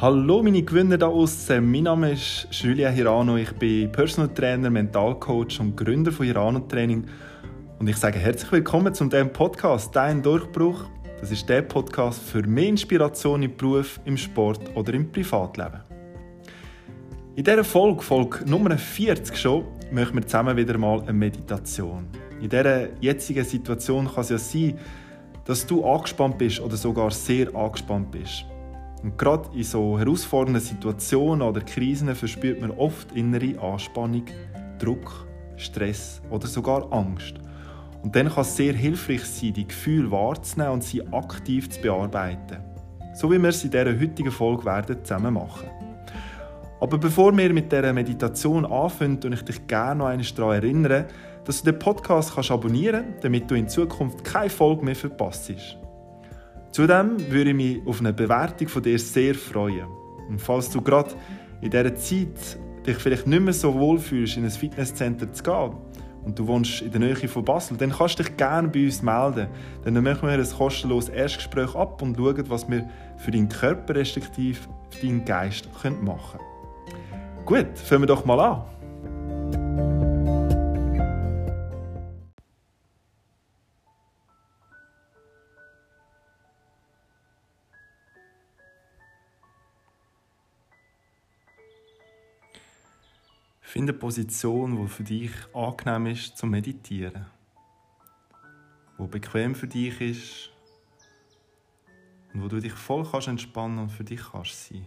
Hallo meine Gewinner da außen. Mein Name ist Julia Hirano. Ich bin Personal Trainer, Mentalcoach und Gründer von Hirano Training. Und ich sage herzlich willkommen zum diesem Podcast Dein Durchbruch. Das ist der Podcast für mehr Inspiration im Beruf, im Sport oder im Privatleben. In dieser Folge, Folge Nummer 40 schon, machen wir zusammen wieder mal eine Meditation. In dieser jetzigen Situation kann es ja sein, dass du angespannt bist oder sogar sehr angespannt bist. Und gerade in so herausfordernden Situationen oder Krisen verspürt man oft innere Anspannung, Druck, Stress oder sogar Angst. Und dann kann es sehr hilfreich sein, die Gefühle wahrzunehmen und sie aktiv zu bearbeiten. So wie wir es in dieser heutigen Folge werden zusammen machen. Aber bevor wir mit dieser Meditation anfangen, und ich dich gerne noch einmal daran erinnern, dass du den Podcast abonnieren kannst, damit du in Zukunft keine Folge mehr verpasst. Zudem würde ich mich auf eine Bewertung von dir sehr freuen. Und falls du gerade in dieser Zeit dich vielleicht nicht mehr so wohl fühlst, in ein Fitnesscenter zu gehen und du wohnst in der Nähe von Basel, dann kannst du dich gerne bei uns melden. Dann machen wir ein kostenloses Erstgespräch ab und schauen, was wir für deinen Körper respektive für deinen Geist machen können. Gut, fangen wir doch mal an. Finde eine Position, die für dich angenehm ist zum Meditieren. Wo bequem für dich ist und wo du dich voll kannst entspannen und für dich kannst sein.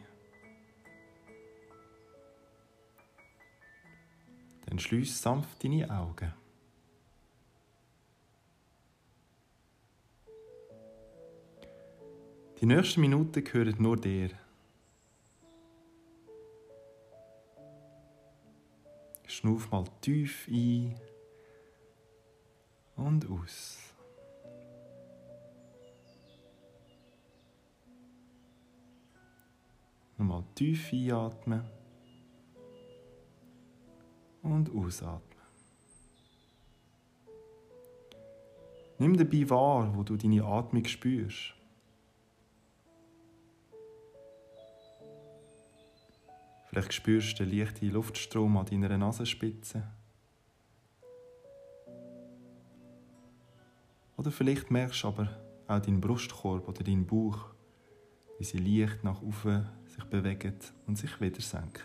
Dann schließ sanft deine Augen. Die nächsten Minuten gehören nur dir. Schnuff mal tief ein und aus. Nochmal tief einatmen und ausatmen. Nimm dabei wahr, wo du deine Atmung spürst. Vielleicht spürst du den leichten Luftstrom an deiner Nasenspitze. Oder vielleicht merkst du aber auch deinen Brustkorb oder deinen Bauch, wie sie leicht nach oben sich bewegen und sich wieder senken.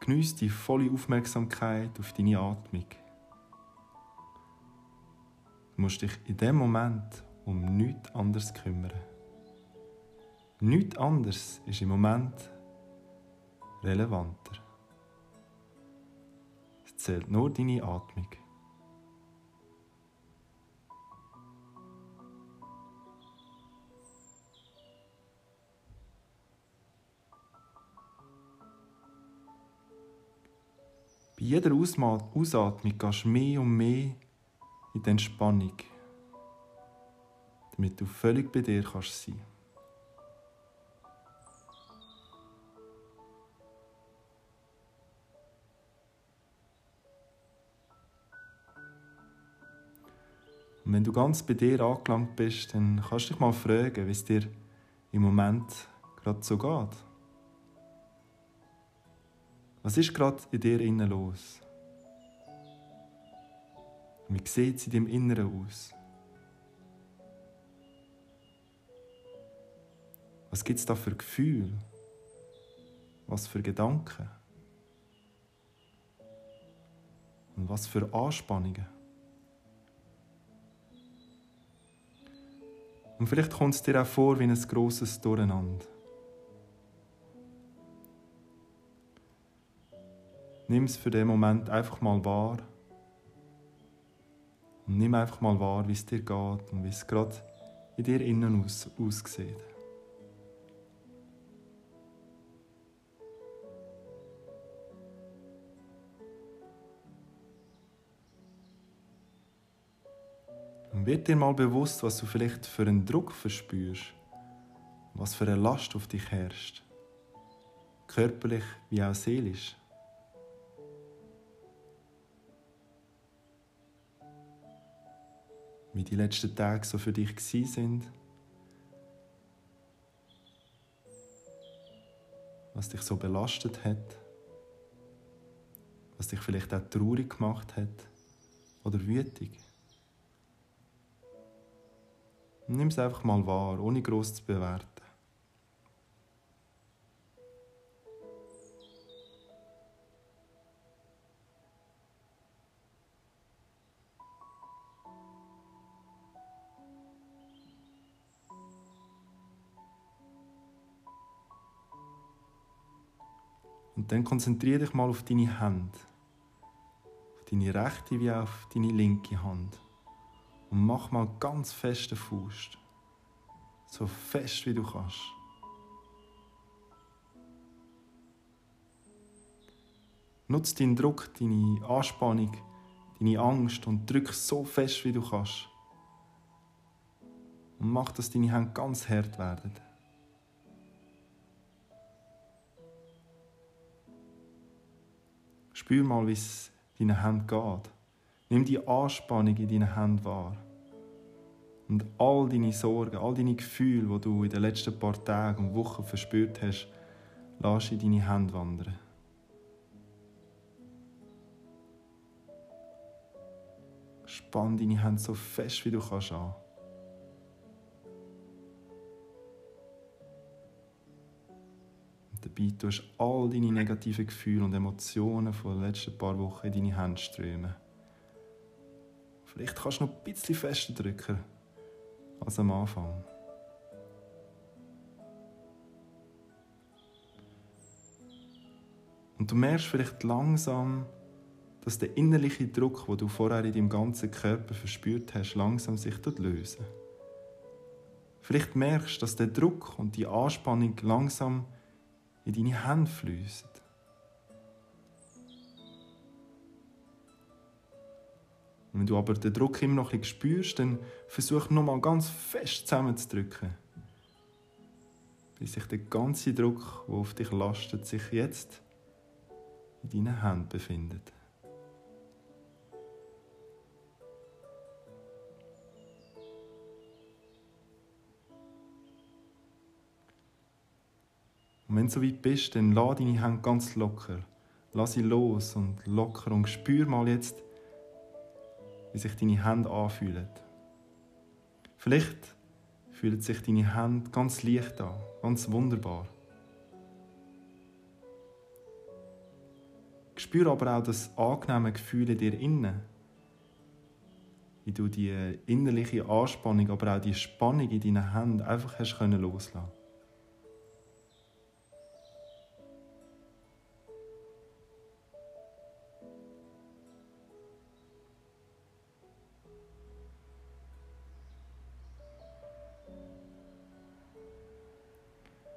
Genieß die volle Aufmerksamkeit auf deine Atmung. Musst dich in dem Moment um nichts anderes kümmern. Nichts anderes ist im Moment relevanter. Es zählt nur deine Atmung. Bei jeder Ausatmung gehst du mehr und mehr in die Entspannung, damit du völlig bei dir kannst sein. Und wenn du ganz bei dir angelangt bist, dann kannst du dich mal fragen, wie es dir im Moment gerade so geht. Was ist gerade in dir innen los? Wie sieht es in deinem Inneren aus? Was gibt es da für Gefühle? Was für Gedanken? Und was für Anspannungen? Und vielleicht kommt es dir auch vor wie ein grosses Durcheinander. Nimm es für den Moment einfach mal wahr und nimm einfach mal wahr, wie es dir geht und wie es gerade in dir innen aus, aussieht. Und wird dir mal bewusst, was du vielleicht für einen Druck verspürst, was für eine Last auf dich herrscht, körperlich wie auch seelisch. Wie die letzten Tage so für dich sind. Was dich so belastet hat. Was dich vielleicht auch traurig gemacht hat oder wütig. Nimm es einfach mal wahr, ohne groß zu bewerten. Und dann konzentriere dich mal auf deine Hände. Auf deine rechte wie auf deine linke Hand. Und mach mal ganz feste Fuß. So fest wie du kannst. Nutz deinen Druck, deine Anspannung, deine Angst und drück so fest wie du kannst. Und mach, dass deine Hände ganz hart werden. Spür mal, wie es deinen Händen geht. Nimm die Anspannung in deinen Händen wahr. Und all deine Sorgen, all deine Gefühle, die du in den letzten paar Tagen und Wochen verspürt hast, lass in deine Hände wandern. Spann deine Hände so fest, wie du kannst an. Dabei tust du all deine negativen Gefühle und Emotionen von den letzten paar Wochen in deine Hände strömen. Vielleicht kannst du noch ein bisschen fester drücken als am Anfang. Und du merkst vielleicht langsam, dass der innerliche Druck, den du vorher in deinem ganzen Körper verspürt hast, langsam sich lösen. Vielleicht merkst du, dass der Druck und die Anspannung langsam in deine Hände fließen. Und wenn du aber den Druck immer noch ein spürst, dann versuch nochmal ganz fest zusammenzudrücken. Bis sich der ganze Druck, der auf dich lastet, sich jetzt in deinen Händen befindet. Und wenn du so weit bist, dann lass deine Hände ganz locker. Lass sie los und locker und spür mal jetzt, wie sich deine Hände anfühlen. Vielleicht fühlen sich deine Hände ganz leicht an, ganz wunderbar. Spür aber auch das angenehme Gefühl in dir innen. Wie du die innerliche Anspannung, aber auch die Spannung in deinen Händen einfach hast loslassen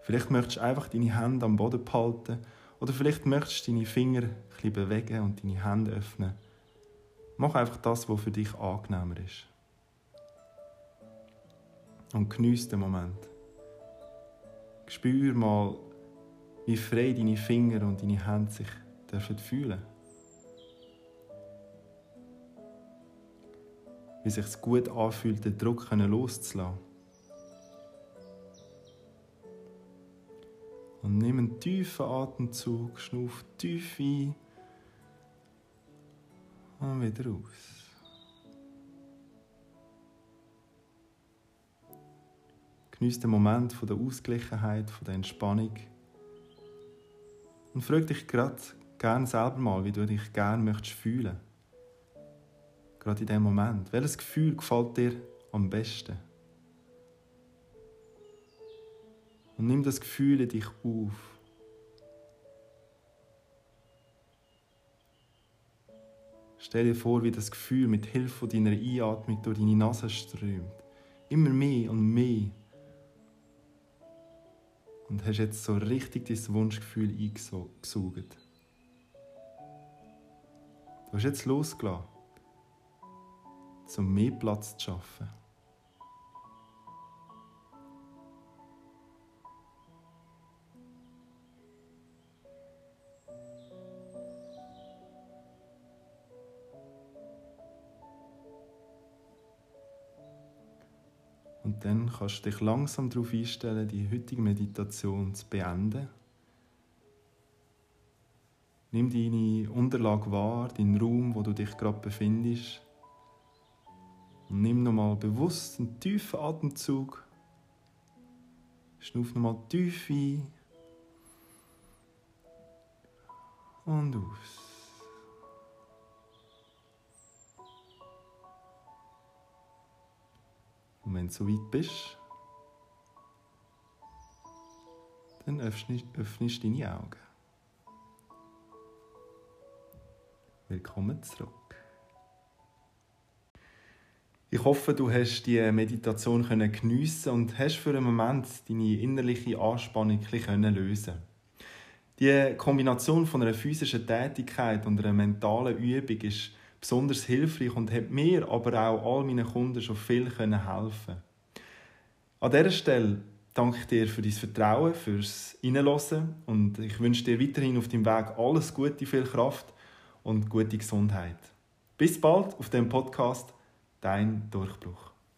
Vielleicht möchtest du einfach deine Hände am Boden behalten oder vielleicht möchtest du deine Finger ein bisschen bewegen und deine Hände öffnen. Mach einfach das, was für dich angenehmer ist. Und genieße den Moment. Spür mal, wie frei deine Finger und deine Hände sich dürfen fühlen. Wie sich es gut anfühlt, den Druck loszulassen. Und nimm einen tiefen Atemzug, schnuff tief ein und wieder aus. Genieß den Moment von der Ausgleichheit, von der Entspannung. Und frag dich gerade gerne selber mal, wie du dich gerne möchtest fühlen. Gerade in dem Moment. Welches Gefühl gefällt dir am besten? Und nimm das Gefühl in dich auf. Stell dir vor, wie das Gefühl mit Hilfe deiner Einatmung durch deine Nase strömt. Immer mehr und mehr. Und hast jetzt so richtig dein Wunschgefühl eingesaugt. Du hast jetzt losgelassen, um mehr Platz zu schaffen. Und dann kannst du dich langsam darauf einstellen, die heutige Meditation zu beenden. Nimm deine Unterlage wahr, deinen Raum, wo du dich gerade befindest. Und nimm nochmal bewusst einen tiefen Atemzug. Schnuff nochmal tief ein. Und aus. Und wenn du so weit bist, dann öffnest, öffnest deine Augen. Willkommen zurück. Ich hoffe, du hast die Meditation geniessen und hast für einen Moment deine innerliche Anspannung lösen Die Kombination von einer physischen Tätigkeit und einer mentalen Übung ist besonders hilfreich und hat mir, aber auch all meinen Kunden schon viel helfen An dieser Stelle danke ich dir für dein Vertrauen, fürs Reinhören und ich wünsche dir weiterhin auf deinem Weg alles Gute, viel Kraft und gute Gesundheit. Bis bald auf dem Podcast Dein Durchbruch.